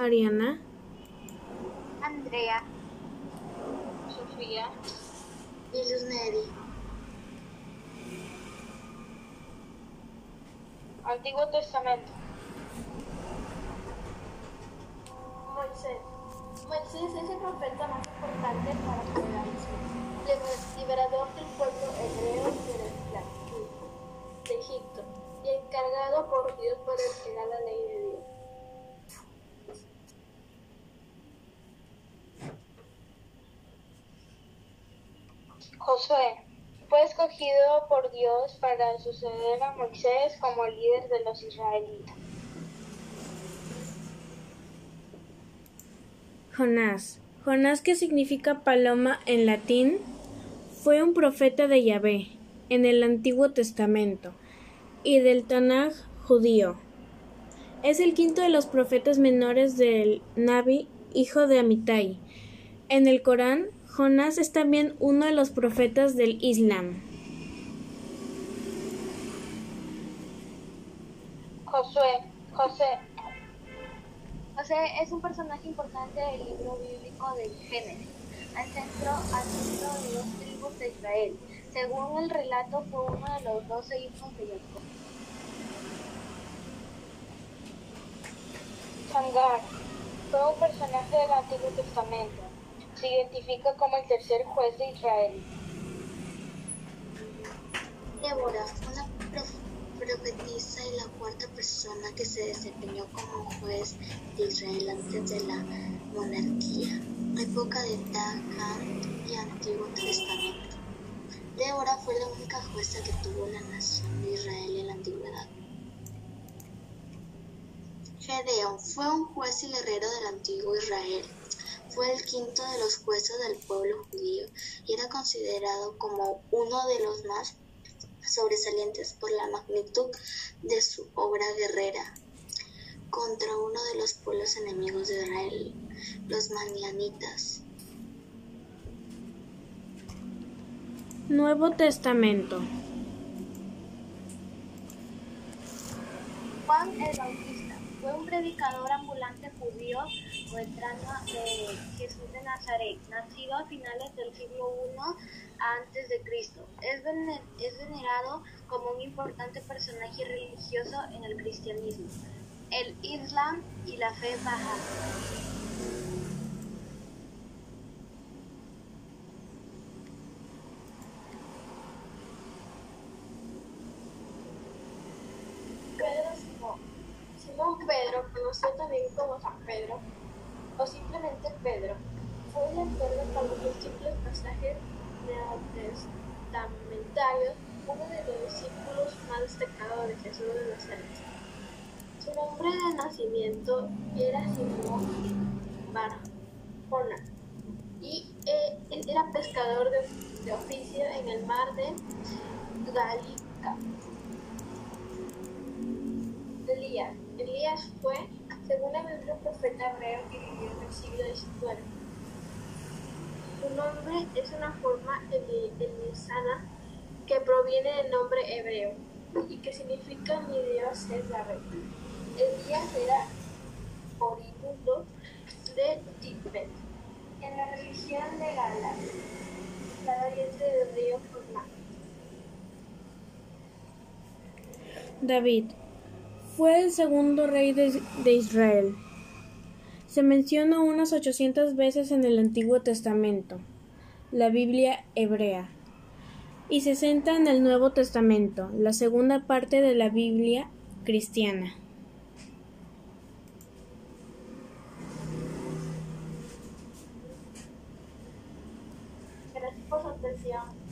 Ariana, Andrea, Sofía, y Neri. Antiguo Testamento. Moisés. Moisés es el profeta más importante para la liberador del pueblo hebreo de la esclavitud de Egipto y encargado por Dios para entregar la ley de Dios. Josué. Fue escogido por Dios para suceder a Moisés como líder de los israelitas. Jonás. Jonás, que significa paloma en latín, fue un profeta de Yahvé en el Antiguo Testamento y del Tanaj judío. Es el quinto de los profetas menores del Nabi, hijo de Amitai. En el Corán, Jonás es también uno de los profetas del Islam. Josué. José. José es un personaje importante del libro bíblico del Génesis, al centro, de dos tribus de Israel. Según el relato, fue uno de los doce hijos de Jacob. Sangar. Fue un personaje del Antiguo Testamento. Se identifica como el tercer juez de Israel. Débora fue una profetisa y la cuarta persona que se desempeñó como juez de Israel antes de la monarquía, época de Dagan y Antiguo Testamento. Débora fue la única jueza que tuvo la nación de Israel en la antigüedad. Gedeón fue un juez y guerrero del antiguo Israel. Fue el quinto de los jueces del pueblo judío y era considerado como uno de los más sobresalientes por la magnitud de su obra guerrera contra uno de los pueblos enemigos de Israel, los manianitas. Nuevo Testamento. Juan el Bautista fue un predicador ambulante judío o entrano de Jesús de Nazaret, nacido a finales del siglo I antes es venerado como un importante personaje religioso en el cristianismo, el Islam y la fe baja. Pedro Simón. Simón Pedro, conocido también como San Pedro, o simplemente Pedro, fue el autor de los múltiples pasajes neotestamentarios, uno de los discípulos más destacados de Jesús de Nazaret. Su nombre de nacimiento era Simón Barjona y eh, él era pescador de, de oficio en el mar de Galica. Elías. Fue, según la Biblia, profeta hebreo que vivió en el siglo XIX. Su nombre es una forma elizana que proviene del nombre hebreo y que significa mi Dios es la red. Elías era oriundo de Tibet, en la religión de Gala, la variante del río Jordán. David fue el segundo rey de, de Israel. Se menciona unas 800 veces en el Antiguo Testamento, la Biblia hebrea, y 60 en el Nuevo Testamento, la segunda parte de la Biblia cristiana. Gracias por su atención.